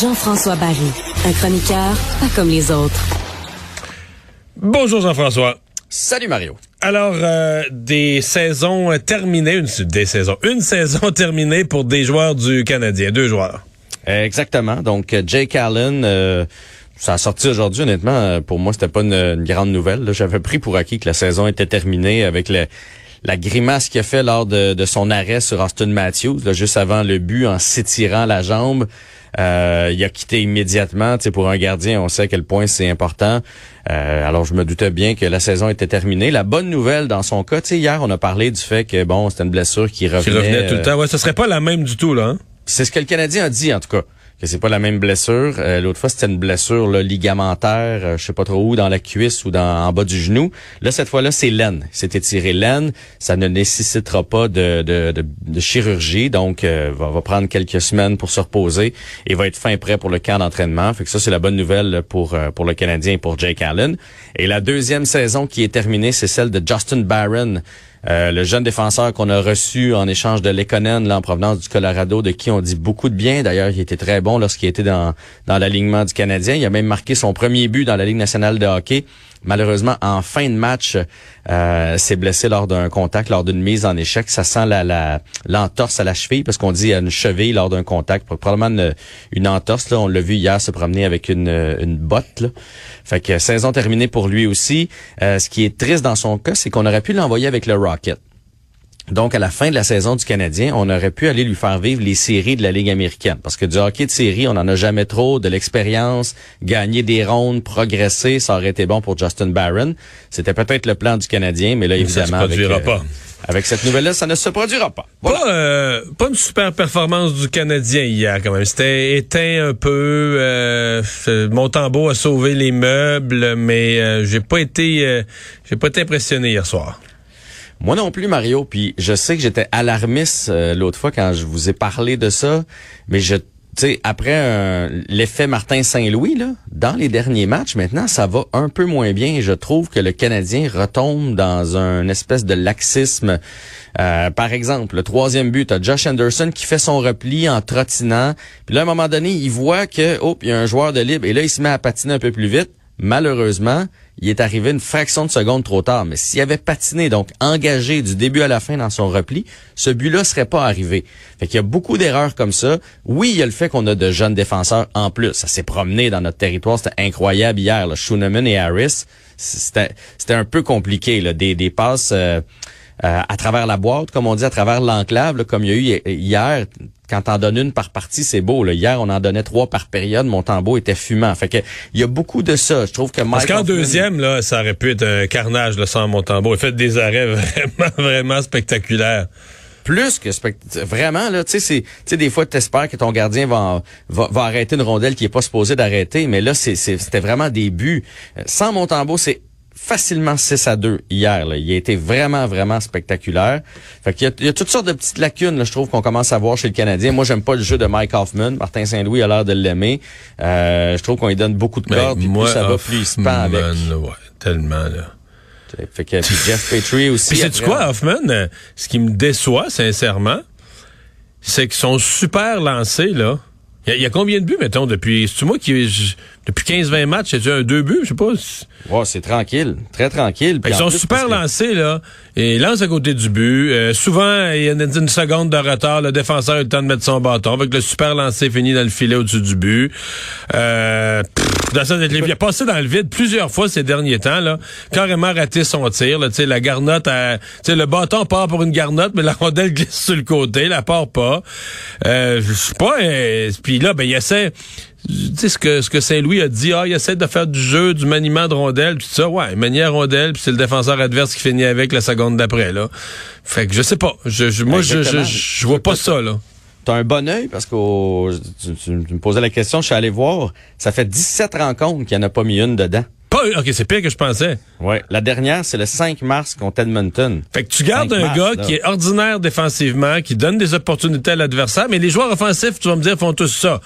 Jean-François Barry, un chroniqueur pas comme les autres. Bonjour Jean-François. Salut Mario. Alors, euh, des saisons terminées, une, des saisons, une saison terminée pour des joueurs du Canadien, deux joueurs. Exactement. Donc, Jake Allen, euh, ça a sorti aujourd'hui, honnêtement. Euh, pour moi, c'était pas une, grande nouvelle. J'avais pris pour acquis que la saison était terminée avec le, la grimace qu'il a fait lors de, son arrêt sur Austin Matthews, juste avant le but, en s'étirant la jambe. Euh, il a quitté immédiatement. pour un gardien, on sait à quel point c'est important. Euh, alors, je me doutais bien que la saison était terminée. La bonne nouvelle dans son cas, hier, on a parlé du fait que bon, c'était une blessure qui revenait. Qui revenait tout le temps. Ouais, ce serait pas la même du tout là. Hein? C'est ce que le Canadien a dit en tout cas que c'est pas la même blessure. Euh, l'autre fois, c'était une blessure là, ligamentaire, euh, je sais pas trop où, dans la cuisse ou dans en bas du genou. Là, cette fois-là, c'est l'aine. C'est étiré l'aine. Ça ne nécessitera pas de, chirurgie, donc euh, va, prendre quelques semaines pour se reposer et va être fin prêt pour le camp d'entraînement. Fait que ça, c'est la bonne nouvelle pour pour le Canadien et pour Jake Allen. Et la deuxième saison qui est terminée, c'est celle de Justin Barron. Euh, le jeune défenseur qu'on a reçu en échange de Lekonen, en provenance du Colorado, de qui on dit beaucoup de bien. D'ailleurs, il était très bon lorsqu'il était dans, dans l'alignement du Canadien. Il a même marqué son premier but dans la Ligue nationale de hockey. Malheureusement, en fin de match, euh, s'est blessé lors d'un contact, lors d'une mise en échec. Ça sent la l'entorse à la cheville, parce qu'on dit une cheville lors d'un contact. Probablement une, entorse. Là. On l'a vu hier se promener avec une, une botte. Là. Fait que saison terminée pour lui aussi. Euh, ce qui est triste dans son cas, c'est qu'on aurait pu l'envoyer avec le Rocket. Donc, à la fin de la saison du Canadien, on aurait pu aller lui faire vivre les séries de la Ligue américaine. Parce que du hockey de série, on n'en a jamais trop. De l'expérience, gagner des rondes, progresser, ça aurait été bon pour Justin Barron. C'était peut-être le plan du Canadien, mais là, évidemment... Ça se produira avec, pas. avec cette nouvelle-là, ça ne se produira pas. Pas, euh, pas une super performance du Canadien hier, quand même. C'était éteint un peu. Euh, Montembeau a sauvé les meubles, mais euh, j'ai pas été... Euh, j'ai pas été impressionné hier soir. Moi non plus, Mario. Puis je sais que j'étais alarmiste euh, l'autre fois quand je vous ai parlé de ça, mais je sais, après l'effet Martin Saint-Louis, là, dans les derniers matchs, maintenant, ça va un peu moins bien. je trouve que le Canadien retombe dans un espèce de laxisme. Euh, par exemple, le troisième but, as Josh Anderson qui fait son repli en trottinant. Puis là, à un moment donné, il voit que, oh, il y a un joueur de libre. Et là, il se met à patiner un peu plus vite. Malheureusement, il est arrivé une fraction de seconde trop tard. Mais s'il avait patiné, donc engagé du début à la fin dans son repli, ce but-là serait pas arrivé. Fait qu'il y a beaucoup d'erreurs comme ça. Oui, il y a le fait qu'on a de jeunes défenseurs en plus. Ça s'est promené dans notre territoire. C'était incroyable hier. Là. et Harris, c'était un peu compliqué. Là. Des, des passes... Euh, euh, à travers la boîte, comme on dit, à travers l'enclave, comme il y a eu hier. Quand t'en donnes une par partie, c'est beau. Là. Hier, on en donnait trois par période. Mon tambour était fumant. Fait que il y a beaucoup de ça. Je trouve que Mike Parce qu'en deuxième, là, ça aurait pu être un carnage là, sans tambour. Il fait des arrêts vraiment, vraiment spectaculaires plus que vraiment là tu sais c'est des fois tu espères que ton gardien va, va, arrêter une rondelle qui est pas supposée d'arrêter mais là c'était vraiment des buts euh, sans Montembeau c'est facilement 6 à 2 hier. Là. Il a été vraiment, vraiment spectaculaire. Fait qu'il y, a, il y a toutes sortes de petites lacunes, là, je trouve, qu'on commence à voir chez le Canadien. Moi, j'aime pas le jeu de Mike Hoffman. Martin Saint-Louis a l'air de l'aimer. Euh, je trouve qu'on lui donne beaucoup de ben, cordes, puis plus ça va, plus il se pend avec. Ouais, tellement, là. Fait que, puis Jeff Petrie aussi. Puis sais-tu quoi, Hoffman? Euh, ce qui me déçoit, sincèrement, c'est qu'ils sont super lancés, là. Il y, a combien de buts, mettons, depuis... C'est-tu moi qui... Depuis 15-20 matchs, c'est un deux buts, je sais pas. Ouais, c'est tranquille, très tranquille. Ils sont super lancés là, et lancent à côté du but. Euh, souvent, il y a une, seconde de retard, le défenseur a le temps de mettre son bâton, avec le super lancé fini dans le filet au-dessus du but. Euh, il a passé dans le vide plusieurs fois ces derniers temps là, carrément raté son tir. Là, la garnotte, le bâton part pour une garnotte, mais la rondelle glisse sur le côté, la part pas. Euh, je sais pas. Euh, puis là, ben il essaie tu sais ce que ce que Saint-Louis a dit, ah, il essaie de faire du jeu, du maniement de rondelle, tout ça. Ouais, manière rondelle, puis c'est le défenseur adverse qui finit avec la seconde d'après là. Fait que je sais pas, je, moi je, je, je vois pas ça là. T'as un bon œil parce que tu, me posais la question, je suis allé voir, ça fait 17 rencontres qu'il n'y en a pas mis une dedans. Pas, OK, c'est pire que je pensais. Ouais. La dernière, c'est le 5 mars contre Edmonton. Fait que tu gardes 5 un mars, gars là. qui est ordinaire défensivement, qui donne des opportunités à l'adversaire, mais les joueurs offensifs, tu vas me dire, font tous ça.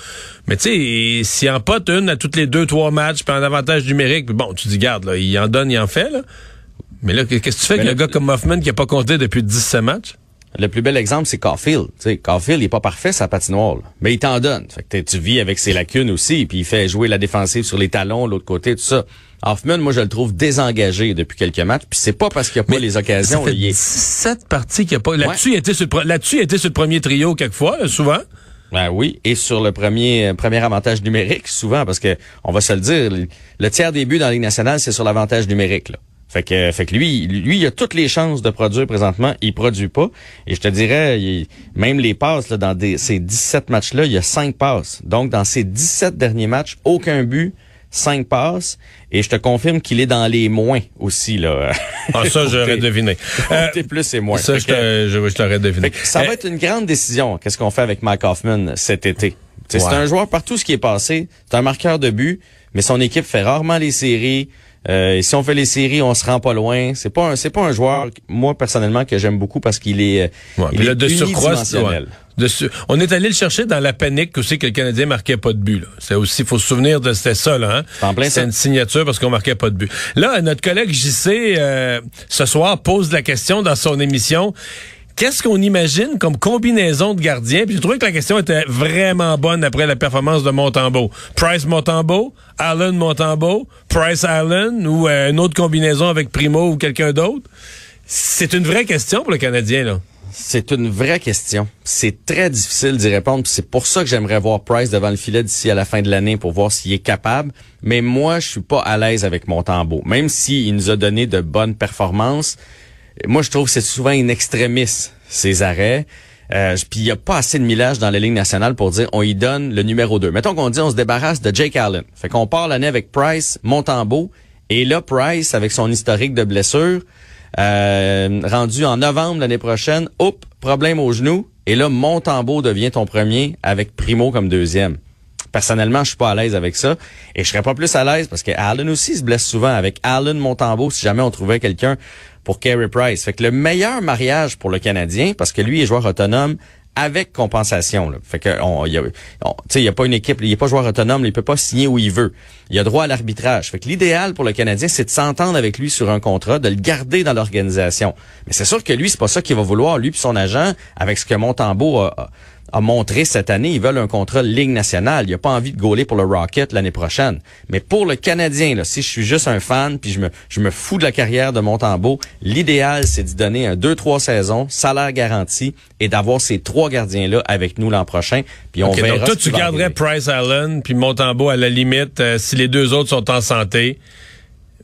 Mais tu sais, s'il en pote une à toutes les deux, trois matchs, puis en avantage numérique, puis bon, tu dis, garde, là, il en donne, il en fait, là. Mais là, qu'est-ce que tu fais avec un gars comme Hoffman qui a pas compté depuis 17 matchs? Le plus bel exemple, c'est Caulfield. Tu sais, Caulfield, il est pas parfait, sa patinoire. là. Mais il t'en donne. Fait que tu vis avec ses lacunes aussi, puis il fait jouer la défensive sur les talons, l'autre côté, tout ça. Hoffman, moi, je le trouve désengagé depuis quelques matchs, puis c'est pas parce qu'il n'y a pas les Ça occasions. fait est- 17 parties qu'il a pas. Là-dessus, il était sur le, là-dessus, il était sur le premier trio quelquefois, souvent. Ben oui, et sur le premier euh, premier avantage numérique, souvent, parce que on va se le dire, le, le tiers des buts dans la Ligue nationale, c'est sur l'avantage numérique. Là. Fait que, fait que lui, lui, il a toutes les chances de produire présentement. Il produit pas. Et je te dirais, il- même les passes, là, dans des, ces 17 matchs-là, il y a 5 passes. Donc, dans ces 17 derniers matchs, aucun but, 5 passes. Et je te confirme qu'il est dans les moins aussi. Là. Ah, ça, j'aurais deviné. Euh, plus et moins. ça, je, que- te- je, je t'aurais deviné. fait que ça Euh, va être une grande décision. Qu'est-ce qu'on fait avec Mike Hoffman cet été? Ouais. C'est un joueur partout ce qui est passé. C'est un marqueur de but, mais son équipe fait rarement les séries. Euh, et si on fait les séries, on se rend pas loin. C'est pas un, c'est pas un joueur, moi personnellement, que j'aime beaucoup parce qu'il est, euh, Ouais, il est de surcroît, c'est- unidimensionnel. ouais. De su- on est allé le chercher dans la panique aussi que le Canadien marquait pas de but. là. C'est aussi, faut se souvenir de c'était ça là. Hein? C'est en plein C'est ça. une signature parce qu'on marquait pas de but. Là, notre collègue JC euh, ce soir pose la question dans son émission. Qu'est-ce qu'on imagine comme combinaison de gardiens? Puis j'ai trouvé que la question était vraiment bonne après la performance de Montembeau. Price Montembeau, Allen Montembeau, Price Allen ou euh, une autre combinaison avec Primo ou quelqu'un d'autre? C'est une vraie question pour le Canadien là. C'est une vraie question. C'est très difficile d'y répondre. C'est pour ça que j'aimerais voir Price devant le filet d'ici à la fin de l'année pour voir s'il est capable. Mais moi, je suis pas à l'aise avec Montembeau. Même s'il nous a donné de bonnes performances, moi, je trouve que c'est souvent in extremis, ses arrêts. Euh, Puis il n'y a pas assez de millage dans la Ligue nationale pour dire on y donne le numéro 2. Mettons qu'on dit on se débarrasse de Jake Allen. Fait qu'on part l'année avec Price, Montembeau. Et là, Price, avec son historique de blessures, euh, rendu en novembre l'année prochaine, hop, problème au genou. Et là, Montembeau devient ton premier avec Primo comme deuxième. Personnellement, je suis pas à l'aise avec ça. Et je serais pas plus à l'aise parce que Allen aussi se blesse souvent avec Allen Montembeau si jamais on trouvait quelqu'un pour Carey Price. Fait que le meilleur mariage pour le Canadien, parce que lui est joueur autonome avec compensation. Là. Fait que on, y a, il y a pas une équipe, il est pas joueur autonome, il peut pas signer où il veut. Il a droit à l'arbitrage. Fait que l'idéal pour le Canadien, c'est de s'entendre avec lui sur un contrat, de le garder dans l'organisation. Mais c'est sûr que lui, c'est pas ça qu'il va vouloir. Lui puis son agent, avec ce que Montembeau a- a montré cette année, ils veulent un contrat Ligue nationale. Il a pas envie de gauler pour le Rocket l'année prochaine. Mais pour le Canadien, là, si je suis juste un fan, puis je me, je me fous de la carrière de Montembeau, l'idéal, c'est d'y donner un 2-3 saisons, salaire garanti, et d'avoir ces trois gardiens-là avec nous l'an prochain. Puis on verra donc toi, tu garderais. Price Allen puis Montembeau à la limite euh, si les deux autres sont en santé.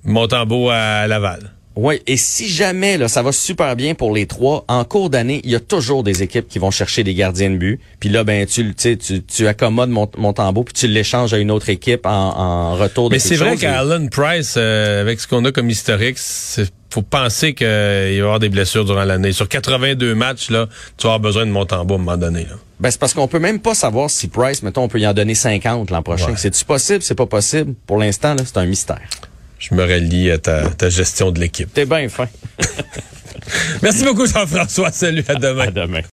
Montembeau à Laval. Oui, et si jamais là, ça va super bien pour les trois, en cours d'année, il y a toujours des équipes qui vont chercher des gardiens de but. Puis là, ben tu, tu, sais, tu, tu accommodes mon, mon tambour, puis tu l'échanges à une autre équipe en, en retour de Mais c'est vrai chose. qu'Allen Price, euh, avec ce qu'on a comme historique, c'est- faut penser qu'il va y avoir des blessures durant l'année. Sur 82 matchs, là, tu vas avoir besoin de Montembeau à un moment donné. Là. Ben, c'est parce qu'on peut même pas savoir si Price, mettons, on peut y en donner 50 l'an prochain. Ouais. C'est-tu possible? C'est pas possible? Pour l'instant, là, c'est un mystère. Je me rallie à ta, ta gestion de l'équipe. T'es bien fin. Merci beaucoup, Jean-François. Salut, à demain. À demain.